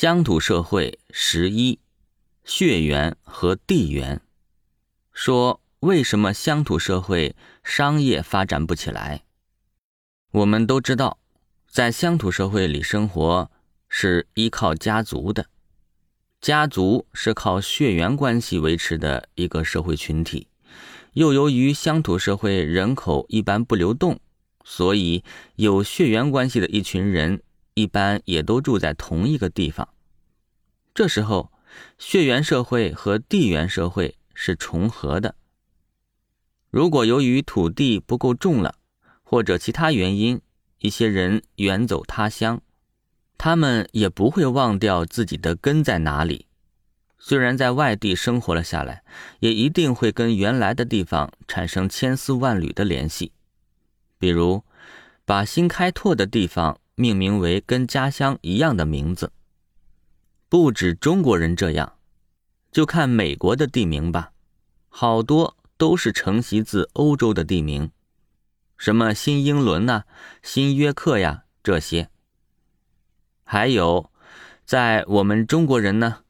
乡土社会十一，血缘和地缘。说为什么乡土社会商业发展不起来？我们都知道，在乡土社会里生活是依靠家族的，家族是靠血缘关系维持的一个社会群体。又由于乡土社会人口一般不流动，所以有血缘关系的一群人。一般也都住在同一个地方，这时候血缘社会和地缘社会是重合的。如果由于土地不够重了，或者其他原因，一些人远走他乡，他们也不会忘掉自己的根在哪里。虽然在外地生活了下来，也一定会跟原来的地方产生千丝万缕的联系。比如，把新开拓的地方。命名为跟家乡一样的名字，不止中国人这样，就看美国的地名吧，好多都是承袭自欧洲的地名，什么新英伦呐、新约克呀这些。还有，在我们中国人呢，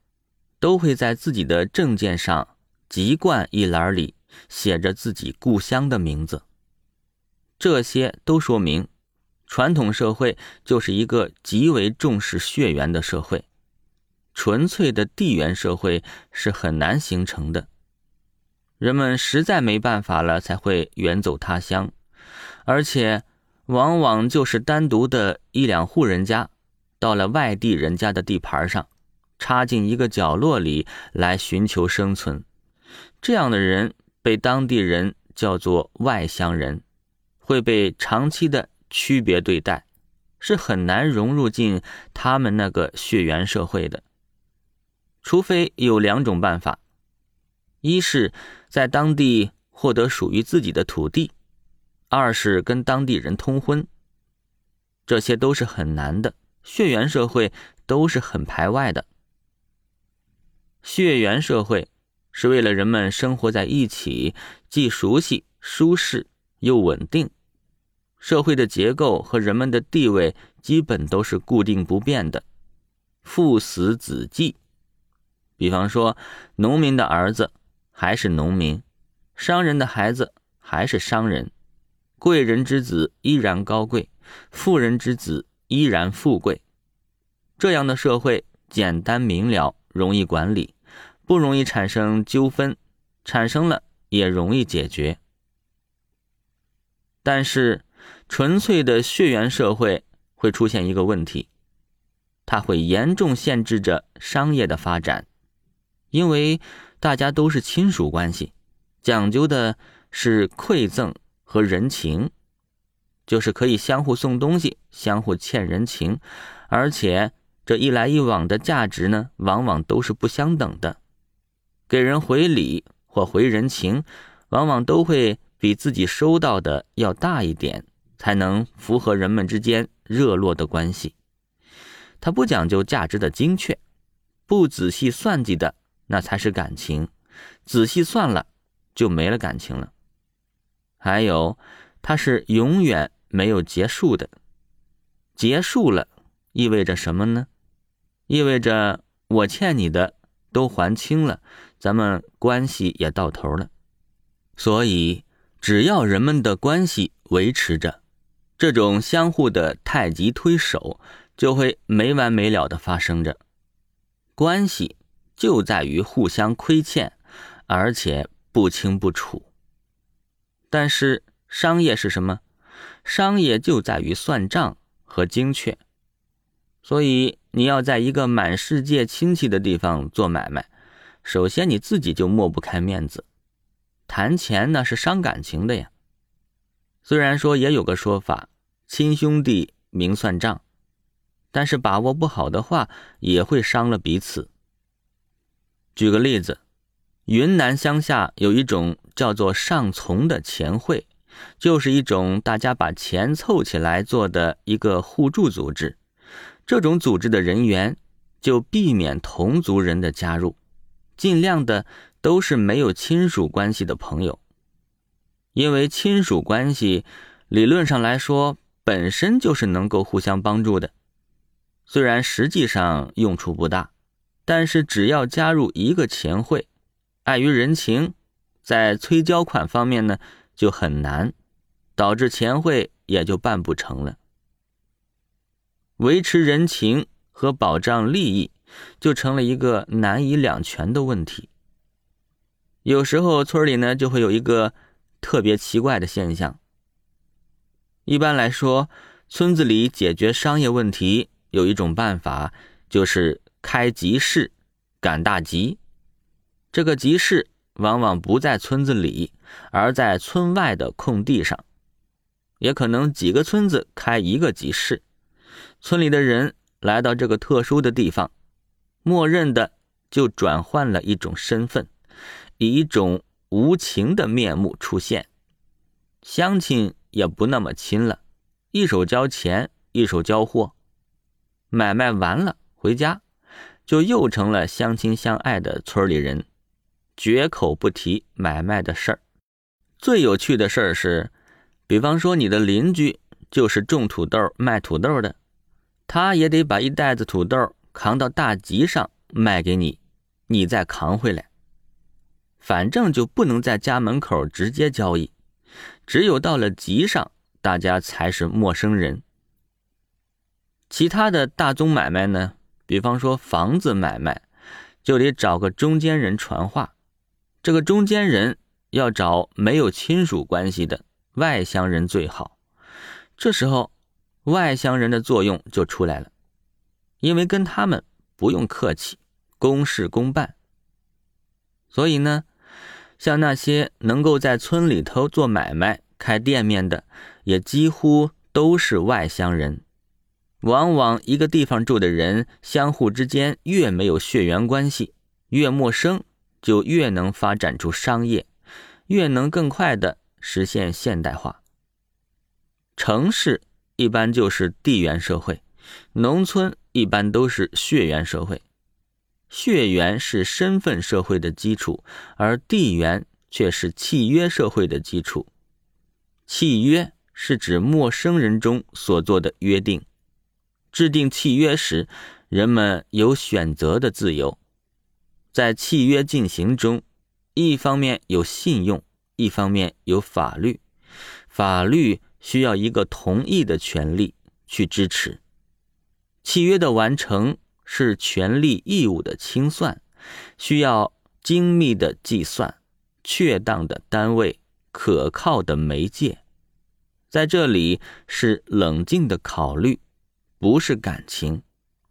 都会在自己的证件上籍贯一栏里写着自己故乡的名字，这些都说明。传统社会就是一个极为重视血缘的社会，纯粹的地缘社会是很难形成的。人们实在没办法了，才会远走他乡，而且往往就是单独的一两户人家，到了外地人家的地盘上，插进一个角落里来寻求生存。这样的人被当地人叫做外乡人，会被长期的。区别对待，是很难融入进他们那个血缘社会的。除非有两种办法：一是在当地获得属于自己的土地；二是跟当地人通婚。这些都是很难的，血缘社会都是很排外的。血缘社会是为了人们生活在一起，既熟悉、舒适又稳定。社会的结构和人们的地位基本都是固定不变的，父死子继。比方说，农民的儿子还是农民，商人的孩子还是商人，贵人之子依然高贵，富人之子依然富贵。这样的社会简单明了，容易管理，不容易产生纠纷，产生了也容易解决。但是。纯粹的血缘社会会出现一个问题，它会严重限制着商业的发展，因为大家都是亲属关系，讲究的是馈赠和人情，就是可以相互送东西，相互欠人情，而且这一来一往的价值呢，往往都是不相等的，给人回礼或回人情，往往都会比自己收到的要大一点。才能符合人们之间热络的关系。他不讲究价值的精确，不仔细算计的那才是感情，仔细算了就没了感情了。还有，它是永远没有结束的。结束了意味着什么呢？意味着我欠你的都还清了，咱们关系也到头了。所以，只要人们的关系维持着。这种相互的太极推手就会没完没了的发生着，关系就在于互相亏欠，而且不清不楚。但是商业是什么？商业就在于算账和精确。所以你要在一个满世界亲戚的地方做买卖，首先你自己就抹不开面子，谈钱那是伤感情的呀。虽然说也有个说法，亲兄弟明算账，但是把握不好的话，也会伤了彼此。举个例子，云南乡下有一种叫做上从的钱会，就是一种大家把钱凑起来做的一个互助组织。这种组织的人员就避免同族人的加入，尽量的都是没有亲属关系的朋友。因为亲属关系理论上来说本身就是能够互相帮助的，虽然实际上用处不大，但是只要加入一个钱会，碍于人情，在催交款方面呢就很难，导致钱会也就办不成了。维持人情和保障利益，就成了一个难以两全的问题。有时候村里呢就会有一个特别奇怪的现象。一般来说，村子里解决商业问题。有一种办法，就是开集市，赶大集。这个集市往往不在村子里，而在村外的空地上，也可能几个村子开一个集市。村里的人来到这个特殊的地方，默认的就转换了一种身份，以一种无情的面目出现。乡亲也不那么亲了，一手交钱，一手交货。买卖完了，回家就又成了相亲相爱的村里人，绝口不提买卖的事儿。最有趣的事儿是，比方说你的邻居就是种土豆卖土豆的，他也得把一袋子土豆扛到大集上卖给你，你再扛回来。反正就不能在家门口直接交易，只有到了集上，大家才是陌生人。其他的大宗买卖呢，比方说房子买卖，就得找个中间人传话。这个中间人要找没有亲属关系的外乡人最好。这时候，外乡人的作用就出来了，因为跟他们不用客气，公事公办。所以呢，像那些能够在村里头做买卖、开店面的，也几乎都是外乡人。往往一个地方住的人，相互之间越没有血缘关系，越陌生，就越能发展出商业，越能更快的实现现代化。城市一般就是地缘社会，农村一般都是血缘社会。血缘是身份社会的基础，而地缘却是契约社会的基础。契约是指陌生人中所做的约定。制定契约时，人们有选择的自由。在契约进行中，一方面有信用，一方面有法律。法律需要一个同意的权利去支持。契约的完成是权利义务的清算，需要精密的计算、确当的单位、可靠的媒介。在这里是冷静的考虑。不是感情，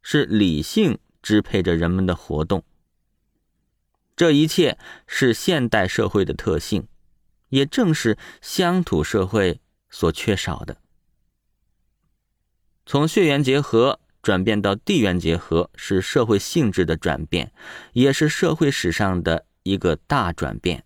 是理性支配着人们的活动。这一切是现代社会的特性，也正是乡土社会所缺少的。从血缘结合转变到地缘结合，是社会性质的转变，也是社会史上的一个大转变。